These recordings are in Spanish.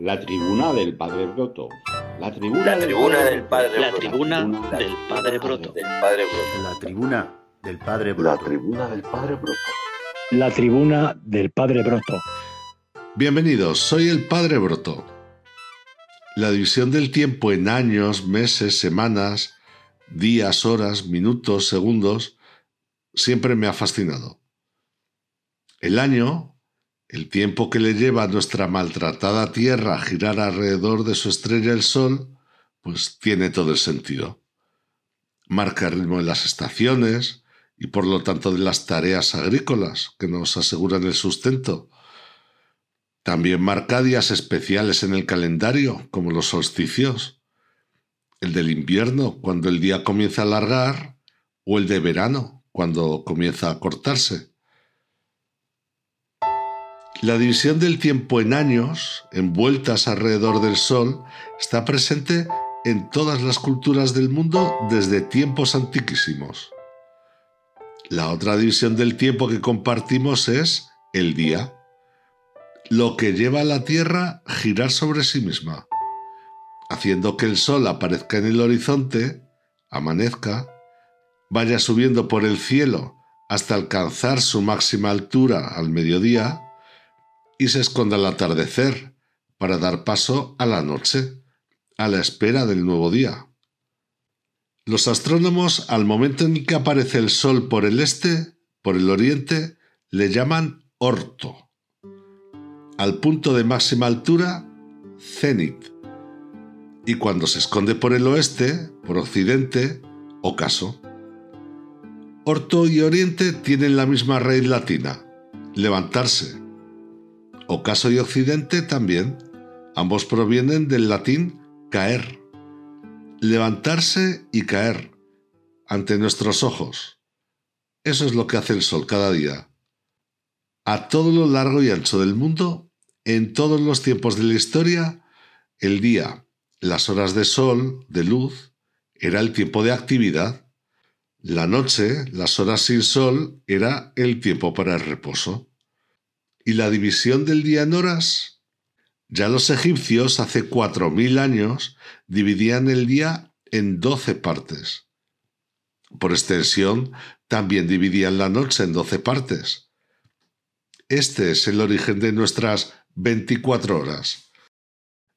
La tribuna del Padre Broto. La tribuna, la tribuna del Padre La tribuna del Padre Broto. Del Padre Broto. La tribuna del Padre Broto. La tribuna del Padre Broto. La tribuna del Padre Broto. Bienvenidos, soy el Padre Broto. La división del tiempo en años, meses, semanas, días, horas, minutos, segundos, siempre me ha fascinado. El año, el tiempo que le lleva a nuestra maltratada Tierra a girar alrededor de su estrella el Sol, pues tiene todo el sentido. Marca el ritmo de las estaciones y por lo tanto de las tareas agrícolas que nos aseguran el sustento. También marca días especiales en el calendario, como los solsticios. El del invierno, cuando el día comienza a alargar, o el de verano, cuando comienza a cortarse. La división del tiempo en años, en vueltas alrededor del Sol, está presente en todas las culturas del mundo desde tiempos antiquísimos. La otra división del tiempo que compartimos es el día, lo que lleva a la Tierra girar sobre sí misma, haciendo que el Sol aparezca en el horizonte, amanezca, vaya subiendo por el cielo hasta alcanzar su máxima altura al mediodía, y se esconda al atardecer para dar paso a la noche, a la espera del nuevo día. Los astrónomos, al momento en que aparece el Sol por el este, por el oriente, le llaman orto. Al punto de máxima altura, cenit. Y cuando se esconde por el oeste, por occidente, ocaso. Orto y oriente tienen la misma raíz latina, levantarse Ocaso y Occidente también. Ambos provienen del latín caer. Levantarse y caer ante nuestros ojos. Eso es lo que hace el sol cada día. A todo lo largo y ancho del mundo, en todos los tiempos de la historia, el día, las horas de sol, de luz, era el tiempo de actividad. La noche, las horas sin sol, era el tiempo para el reposo. ¿Y la división del día en horas? Ya los egipcios hace cuatro mil años dividían el día en doce partes. Por extensión, también dividían la noche en doce partes. Este es el origen de nuestras 24 horas.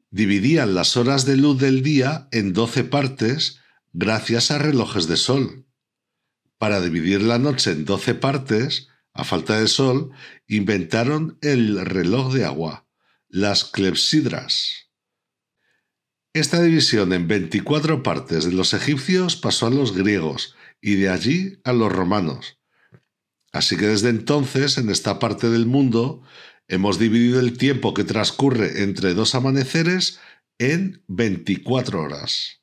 Dividían las horas de luz del día en doce partes gracias a relojes de sol. Para dividir la noche en doce partes, a falta de sol, inventaron el reloj de agua, las clepsidras. Esta división en 24 partes de los egipcios pasó a los griegos y de allí a los romanos. Así que desde entonces, en esta parte del mundo, hemos dividido el tiempo que transcurre entre dos amaneceres en 24 horas.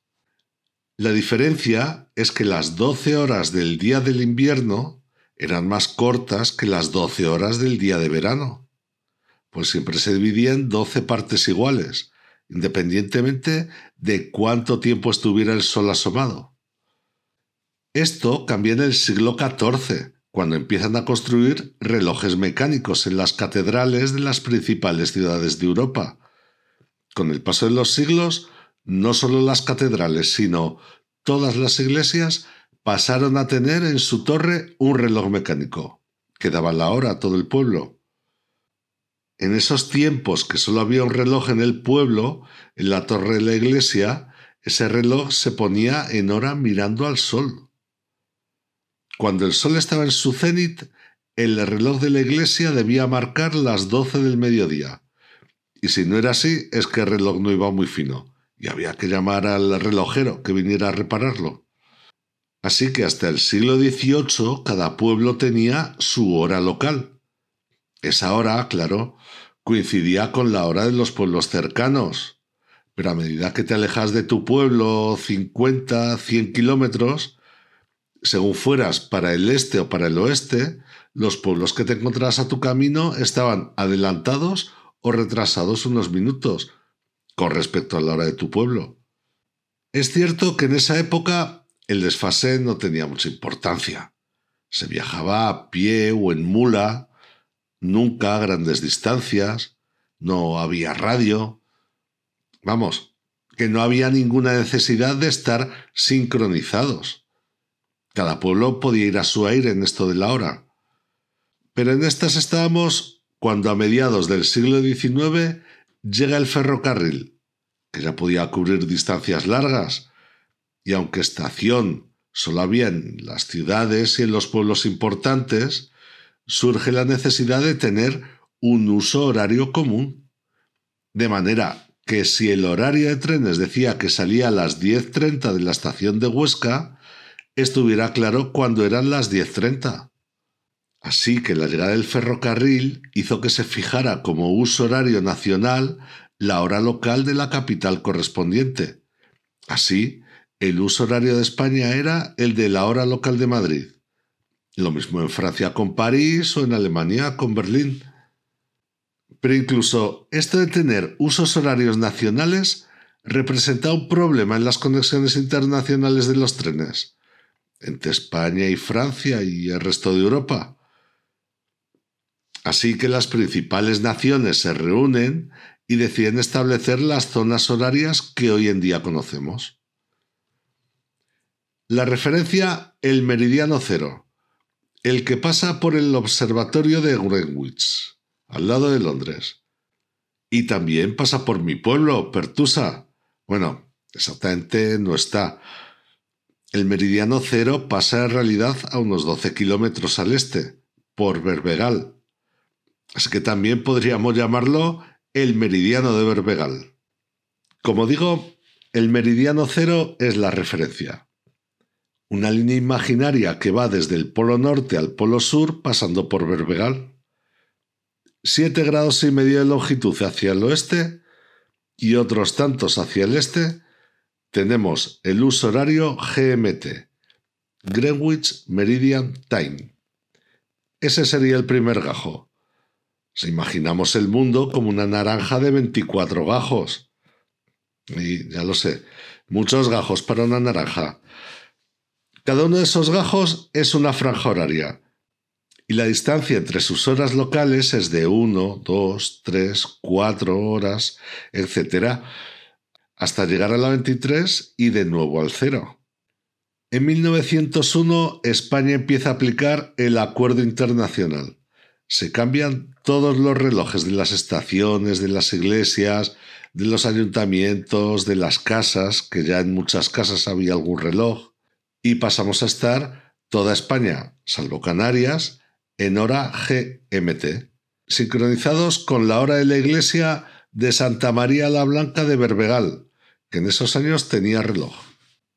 La diferencia es que las 12 horas del día del invierno eran más cortas que las doce horas del día de verano, pues siempre se dividían doce partes iguales, independientemente de cuánto tiempo estuviera el sol asomado. Esto cambia en el siglo XIV, cuando empiezan a construir relojes mecánicos en las catedrales de las principales ciudades de Europa. Con el paso de los siglos, no solo las catedrales, sino todas las iglesias pasaron a tener en su torre un reloj mecánico, que daba la hora a todo el pueblo. En esos tiempos que solo había un reloj en el pueblo, en la torre de la iglesia, ese reloj se ponía en hora mirando al sol. Cuando el sol estaba en su cenit, el reloj de la iglesia debía marcar las doce del mediodía. Y si no era así, es que el reloj no iba muy fino, y había que llamar al relojero que viniera a repararlo. Así que hasta el siglo XVIII cada pueblo tenía su hora local. Esa hora, claro, coincidía con la hora de los pueblos cercanos. Pero a medida que te alejas de tu pueblo 50, 100 kilómetros, según fueras para el este o para el oeste, los pueblos que te encontrabas a tu camino estaban adelantados o retrasados unos minutos con respecto a la hora de tu pueblo. Es cierto que en esa época el desfase no tenía mucha importancia. Se viajaba a pie o en mula, nunca a grandes distancias, no había radio. Vamos, que no había ninguna necesidad de estar sincronizados. Cada pueblo podía ir a su aire en esto de la hora. Pero en estas estábamos cuando a mediados del siglo XIX llega el ferrocarril, que ya podía cubrir distancias largas, y aunque estación solo había en las ciudades y en los pueblos importantes, surge la necesidad de tener un uso horario común. De manera que si el horario de trenes decía que salía a las 10.30 de la estación de Huesca, estuviera claro cuándo eran las 10.30. Así que la llegada del ferrocarril hizo que se fijara como uso horario nacional la hora local de la capital correspondiente. Así, el uso horario de España era el de la hora local de Madrid. Lo mismo en Francia con París o en Alemania con Berlín. Pero incluso esto de tener usos horarios nacionales representa un problema en las conexiones internacionales de los trenes entre España y Francia y el resto de Europa. Así que las principales naciones se reúnen y deciden establecer las zonas horarias que hoy en día conocemos. La referencia el meridiano cero, el que pasa por el observatorio de Greenwich, al lado de Londres. Y también pasa por mi pueblo, Pertusa. Bueno, exactamente no está. El meridiano cero pasa en realidad a unos 12 kilómetros al este, por Berbegal, Así que también podríamos llamarlo el meridiano de Berbegal. Como digo, el meridiano cero es la referencia. Una línea imaginaria que va desde el polo norte al polo sur pasando por Berbegal. Siete grados y medio de longitud hacia el oeste y otros tantos hacia el este, tenemos el uso horario GMT, Greenwich Meridian Time. Ese sería el primer gajo. Si imaginamos el mundo como una naranja de 24 gajos. Y ya lo sé, muchos gajos para una naranja. Cada uno de esos gajos es una franja horaria. Y la distancia entre sus horas locales es de 1, 2, 3, 4 horas, etc., hasta llegar a la 23 y de nuevo al cero. En 1901 España empieza a aplicar el Acuerdo Internacional se cambian todos los relojes de las estaciones, de las iglesias, de los ayuntamientos, de las casas, que ya en muchas casas había algún reloj, y pasamos a estar toda España, salvo Canarias, en hora GMT, sincronizados con la hora de la iglesia de Santa María la Blanca de Berbegal, que en esos años tenía reloj.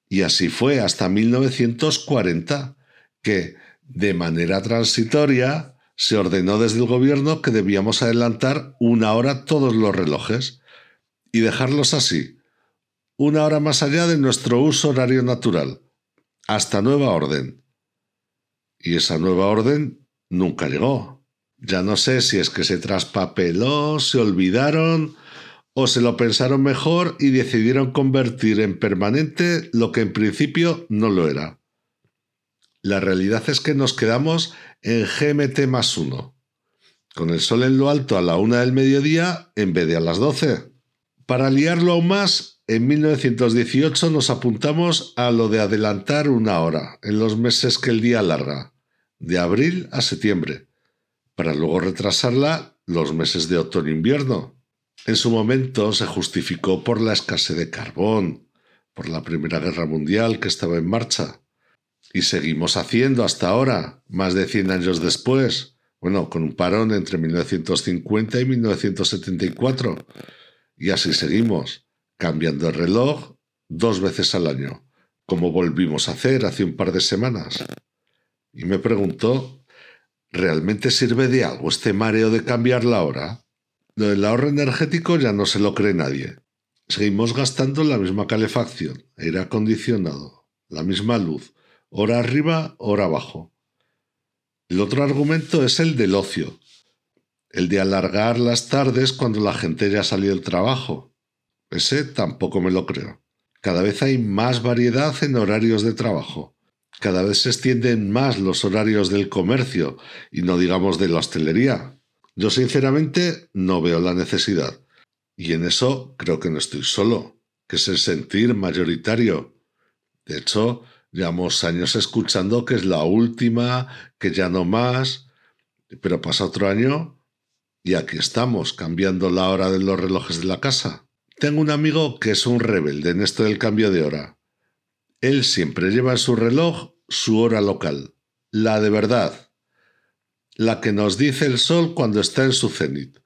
Y así fue hasta 1940, que, de manera transitoria, se ordenó desde el gobierno que debíamos adelantar una hora todos los relojes y dejarlos así, una hora más allá de nuestro uso horario natural, hasta nueva orden. Y esa nueva orden nunca llegó. Ya no sé si es que se traspapeló, se olvidaron o se lo pensaron mejor y decidieron convertir en permanente lo que en principio no lo era. La realidad es que nos quedamos en GMT más 1, con el sol en lo alto a la una del mediodía en vez de a las 12. Para liarlo aún más, en 1918 nos apuntamos a lo de adelantar una hora en los meses que el día alarga, de abril a septiembre, para luego retrasarla los meses de otoño-invierno. En su momento se justificó por la escasez de carbón, por la Primera Guerra Mundial que estaba en marcha, y seguimos haciendo hasta ahora, más de 100 años después, bueno, con un parón entre 1950 y 1974. Y así seguimos, cambiando el reloj dos veces al año, como volvimos a hacer hace un par de semanas. Y me preguntó, ¿realmente sirve de algo este mareo de cambiar la hora? Lo del ahorro energético ya no se lo cree nadie. Seguimos gastando la misma calefacción, aire acondicionado, la misma luz, hora arriba, hora abajo. El otro argumento es el del ocio, el de alargar las tardes cuando la gente ya salió del trabajo. Ese tampoco me lo creo. Cada vez hay más variedad en horarios de trabajo. Cada vez se extienden más los horarios del comercio y no digamos de la hostelería. Yo sinceramente no veo la necesidad. Y en eso creo que no estoy solo, que es el sentir mayoritario. De hecho, llevamos años escuchando que es la última, que ya no más, pero pasa otro año y aquí estamos, cambiando la hora de los relojes de la casa. Tengo un amigo que es un rebelde en esto del cambio de hora. Él siempre lleva en su reloj su hora local, la de verdad, la que nos dice el sol cuando está en su cenit.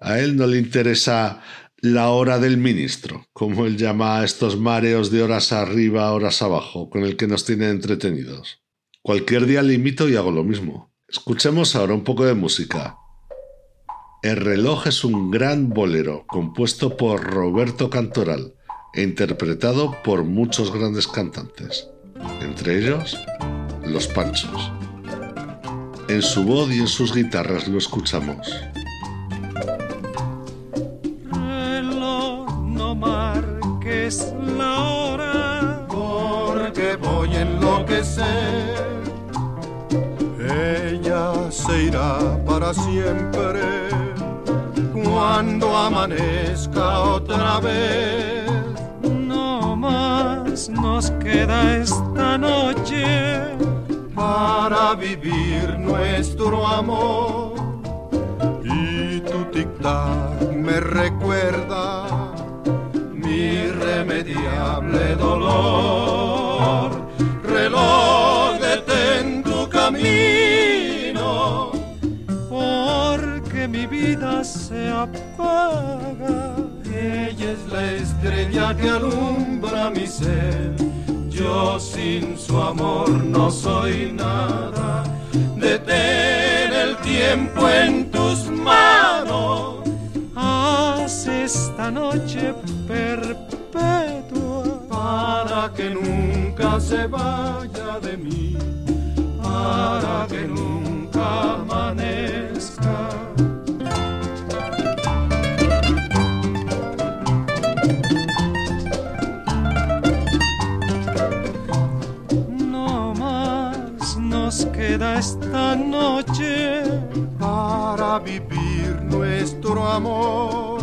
A él no le interesa la hora del ministro, como él llama a estos mareos de horas arriba, horas abajo, con el que nos tiene entretenidos. Cualquier día le imito y hago lo mismo. Escuchemos ahora un poco de música. El reloj es un gran bolero compuesto por Roberto Cantoral e interpretado por muchos grandes cantantes, entre ellos Los Panchos. En su voz y en sus guitarras lo escuchamos. No marques la hora, porque voy a enloquecer. Ella se irá para siempre cuando amanezca otra vez. No más nos queda esta noche para vivir nuestro amor. Y tu tic-tac me recuerda mi irremediable dolor. Reloj, detén tu camino, vida se apaga. Ella es la estrella que alumbra mi ser. Yo sin su amor no soy nada. Detén el tiempo en tus manos. Haz esta noche perpetua para que nunca se vaya de mí. Para que nunca amanezca. Esta noche para vivir nuestro amor.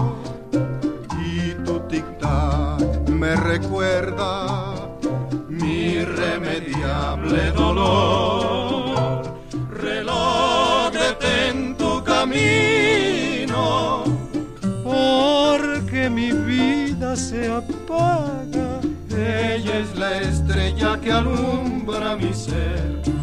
Y tu tic-tac me recuerda mi irremediable dolor. Reloj, detén tu camino, porque mi vida se apaga. Ella es la estrella que alumbra mi ser.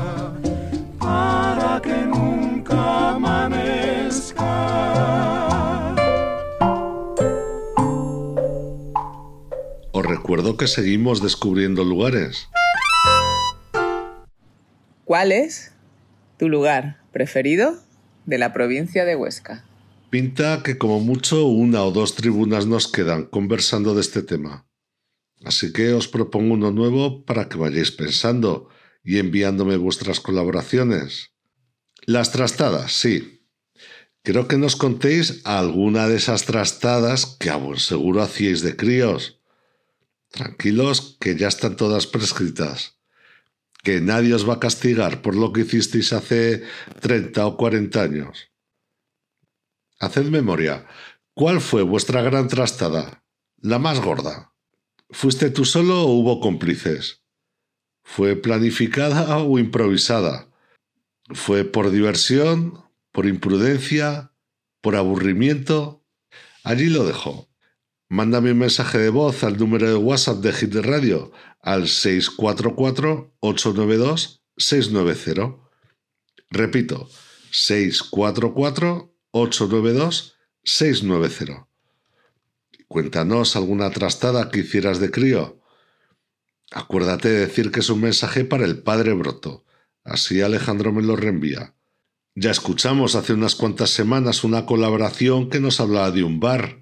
Que seguimos descubriendo lugares. ¿Cuál es tu lugar preferido de la provincia de Huesca? Pinta que como mucho una o dos tribunas nos quedan conversando de este tema. Así que os propongo uno nuevo para que vayáis pensando y enviándome vuestras colaboraciones. Las trastadas, sí. Quiero que nos contéis alguna de esas trastadas que a buen seguro hacíais de críos. Tranquilos, que ya están todas prescritas. Que nadie os va a castigar por lo que hicisteis hace 30 o 40 años. Haced memoria. ¿Cuál fue vuestra gran trastada? La más gorda. ¿Fuiste tú solo o hubo cómplices? ¿Fue planificada o improvisada? ¿Fue por diversión, por imprudencia, por aburrimiento? Allí lo dejo. Mándame un mensaje de voz al número de WhatsApp de Hit Radio al 644-892-690. Repito, 644-892-690. Cuéntanos alguna trastada que hicieras de crío. Acuérdate de decir que es un mensaje para el padre Broto. Así Alejandro me lo reenvía. Ya escuchamos hace unas cuantas semanas una colaboración que nos hablaba de un bar.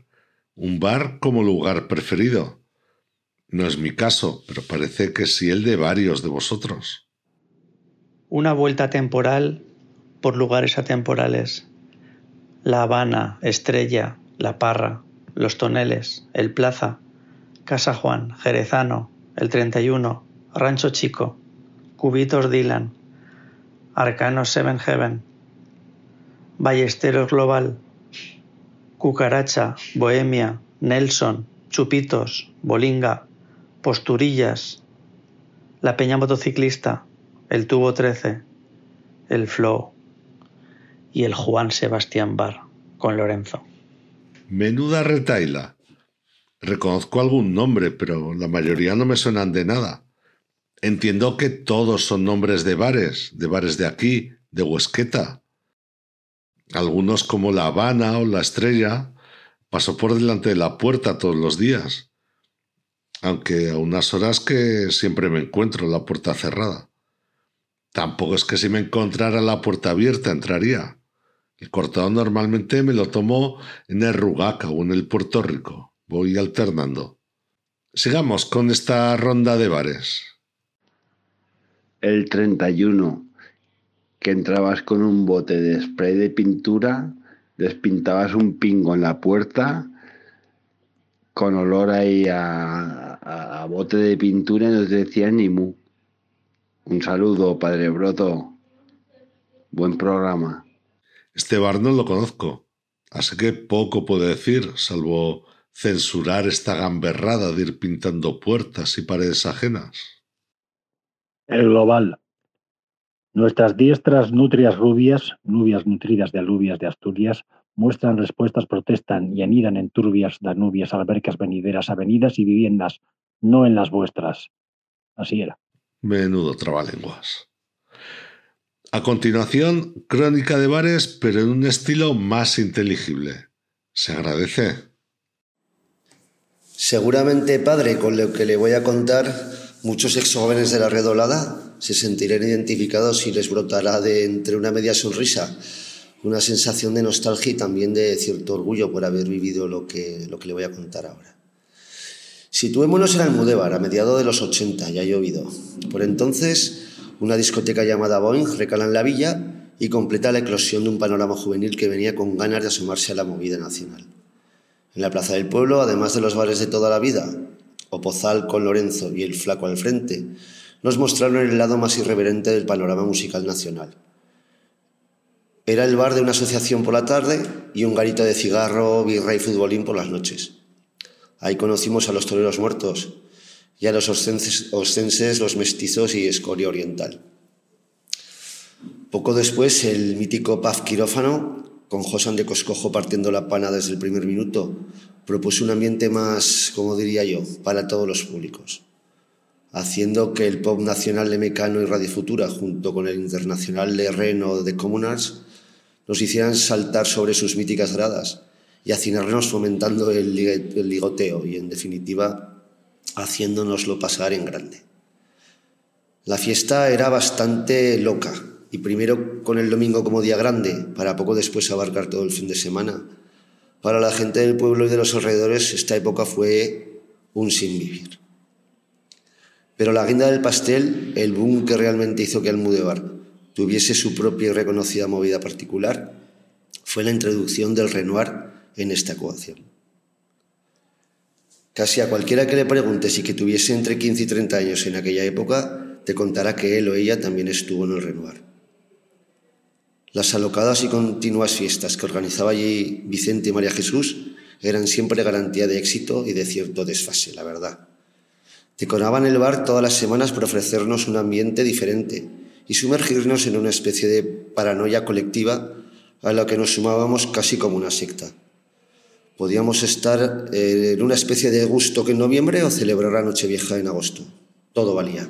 Un bar como lugar preferido. No es mi caso, pero parece que sí el de varios de vosotros. Una vuelta temporal por lugares atemporales. La Habana, Estrella, La Parra, Los Toneles, El Plaza, Casa Juan, Jerezano, El 31, Rancho Chico, Cubitos Dylan, Arcano Seven Heaven, Ballesteros Global, Cucaracha, Bohemia, Nelson, Chupitos, Bolinga, Posturillas, La Peña Motociclista, El Tubo 13, El Flow y el Juan Sebastián Bar con Lorenzo. Menuda retaila. Reconozco algún nombre, pero la mayoría no me suenan de nada. Entiendo que todos son nombres de bares, de bares de aquí, de Huesqueta. Algunos como La Habana o La Estrella paso por delante de la puerta todos los días, aunque a unas horas que siempre me encuentro la puerta cerrada. Tampoco es que si me encontrara la puerta abierta entraría. El cortado normalmente me lo tomo en el Rugaca o en el Puerto Rico. Voy alternando. Sigamos con esta ronda de bares. El 31, que entrabas con un bote de spray de pintura, despintabas un pingo en la puerta con olor ahí a, a, a bote de pintura y no te decían ni mu. Un saludo, Padre Broto. Buen programa. Este bar no lo conozco, así que poco puedo decir, salvo censurar esta gamberrada de ir pintando puertas y paredes ajenas. El global. Nuestras diestras nutrias rubias, nubias nutridas de alubias de Asturias, muestran respuestas, protestan y anidan en turbias danubias, albercas venideras, avenidas y viviendas, no en las vuestras. Así era. Menudo trabalenguas. A continuación, crónica de bares, pero en un estilo más inteligible. Se agradece. Seguramente, padre, con lo que le voy a contar, muchos exjóvenes de la redolada se sentirán identificados y les brotará de entre una media sonrisa una sensación de nostalgia y también de cierto orgullo por haber vivido lo que, lo que le voy a contar ahora. Situémonos en Almudévar, a mediados de los 80, ya ha llovido. Por entonces, una discoteca llamada Boeing recala en la villa y completa la eclosión de un panorama juvenil que venía con ganas de asomarse a la movida nacional. En la plaza del pueblo, además de los bares de toda la vida, Opozal con Lorenzo y el Flaco al frente, nos mostraron el lado más irreverente del panorama musical nacional. Era el bar de una asociación por la tarde y un garito de cigarro, birra y futbolín por las noches. Ahí conocimos a los toreros muertos y a los oscenses los mestizos y escoria oriental. Poco después, el mítico Paz Quirófano, con Josan de Coscojo partiendo la pana desde el primer minuto, propuso un ambiente más, como diría yo, para todos los públicos, haciendo que el pop nacional de Mecano y Radio Futura, junto con el internacional de Reno de Comunars, nos hicieran saltar sobre sus míticas gradas y hacinarnos fomentando el, el ligoteo y, en definitiva, haciéndonoslo pasar en grande. La fiesta era bastante loca y primero con el domingo como día grande, para poco después abarcar todo el fin de semana. Para la gente del pueblo y de los alrededores esta época fue un sin vivir. Pero la guinda del pastel, el boom que realmente hizo que Almudévar tuviese su propia y reconocida movida particular, fue la introducción del Renoir en esta ecuación. Casi a cualquiera que le pregunte si que tuviese entre 15 y 30 años en aquella época, te contará que él o ella también estuvo en el Renoir. Las alocadas y continuas fiestas que organizaba allí Vicente y María Jesús eran siempre garantía de éxito y de cierto desfase, la verdad. Decoraban el bar todas las semanas por ofrecernos un ambiente diferente y sumergirnos en una especie de paranoia colectiva a la que nos sumábamos casi como una secta. Podíamos estar en una especie de gusto que en noviembre o celebrar la Nochevieja en agosto. todo valía.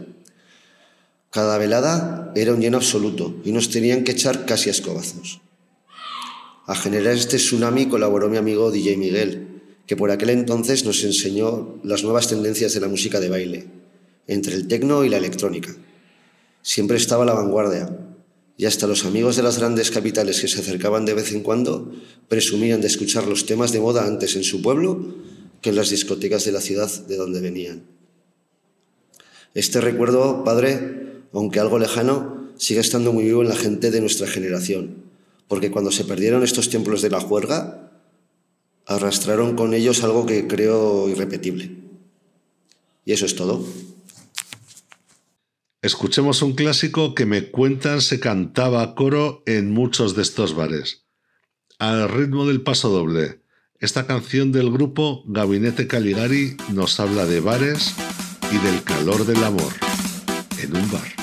Cada velada era un lleno absoluto y nos tenían que echar casi a escobazos. A generar este tsunami colaboró mi amigo DJ Miguel, que por aquel entonces nos enseñó las nuevas tendencias de la música de baile, entre el tecno y la electrónica. Siempre estaba a la vanguardia, y hasta los amigos de las grandes capitales que se acercaban de vez en cuando presumían de escuchar los temas de moda antes en su pueblo que en las discotecas de la ciudad de donde venían. Este recuerdo, padre, aunque algo lejano, sigue estando muy vivo en la gente de nuestra generación, porque cuando se perdieron estos templos de la juerga, arrastraron con ellos algo que creo irrepetible. Y eso es todo. Escuchemos un clásico que me cuentan se cantaba a coro en muchos de estos bares. Al ritmo del paso doble, esta canción del grupo Gabinete Caligari nos habla de bares y del calor del amor en un bar.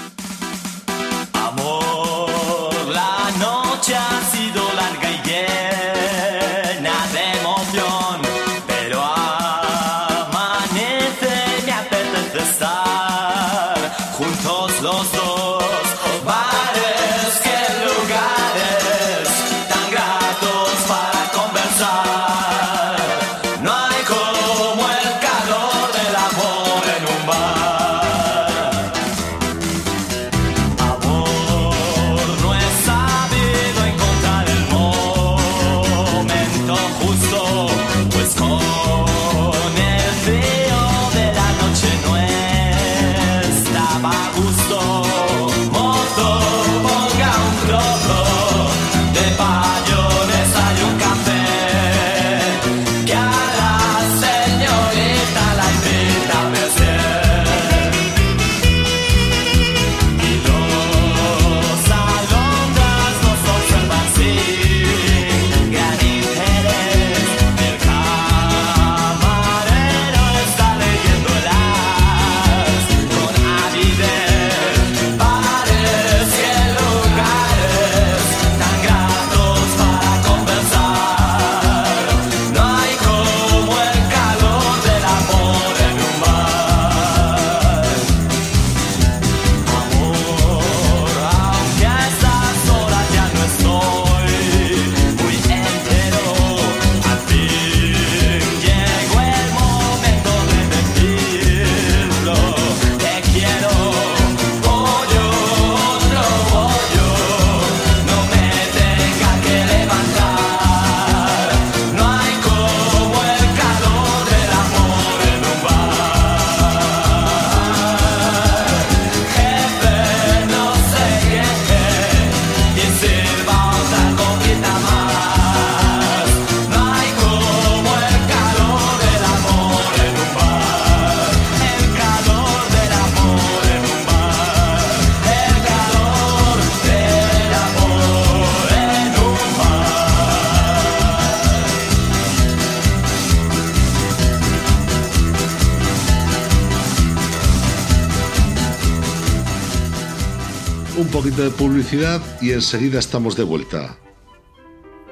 Un poquito de publicidad y enseguida estamos de vuelta.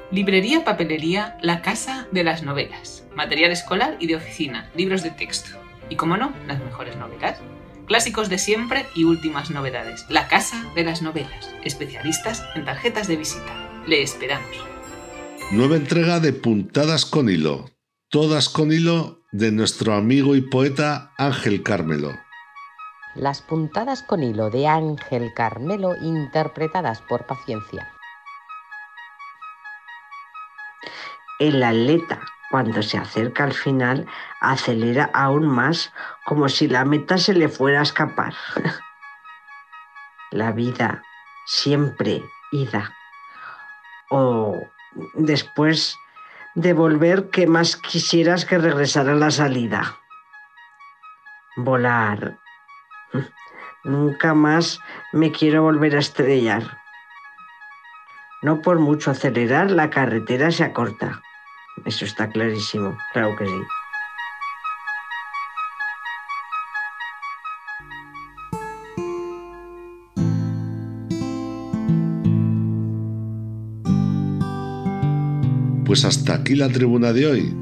Librería Papelería La Casa de las Novelas. Material escolar y de oficina, libros de texto. Y como no, las mejores novelas. Clásicos de siempre y últimas novedades. La Casa de las Novelas. Especialistas en tarjetas de visita. Le esperamos. Nueva entrega de Puntadas con Hilo. Todas con hilo de nuestro amigo y poeta Ángel Carmelo. Las puntadas con hilo de Ángel Carmelo interpretadas por Paciencia. El atleta, cuando se acerca al final, acelera aún más como si la meta se le fuera a escapar. la vida siempre ida. O después de volver, ¿qué más quisieras que regresar a la salida? Volar. Nunca más me quiero volver a estrellar. No por mucho acelerar, la carretera se acorta. Eso está clarísimo, claro que sí. Pues hasta aquí la tribuna de hoy.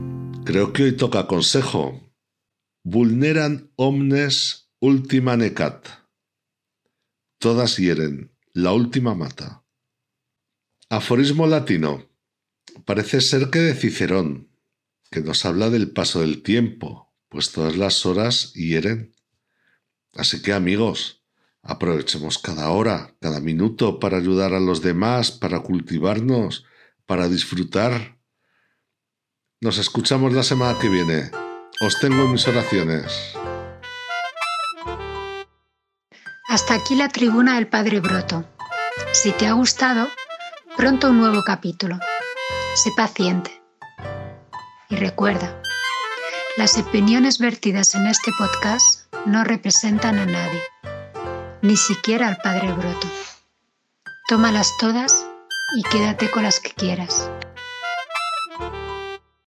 Creo que hoy toca consejo. Vulneran omnes Última necat. Todas hieren, la última mata. Aforismo latino. Parece ser que de Cicerón, que nos habla del paso del tiempo, pues todas las horas hieren. Así que amigos, aprovechemos cada hora, cada minuto para ayudar a los demás, para cultivarnos, para disfrutar. Nos escuchamos la semana que viene. Os tengo en mis oraciones. Hasta aquí la tribuna del Padre Broto. Si te ha gustado, pronto un nuevo capítulo. Sé paciente. Y recuerda, las opiniones vertidas en este podcast no representan a nadie, ni siquiera al Padre Broto. Tómalas todas y quédate con las que quieras.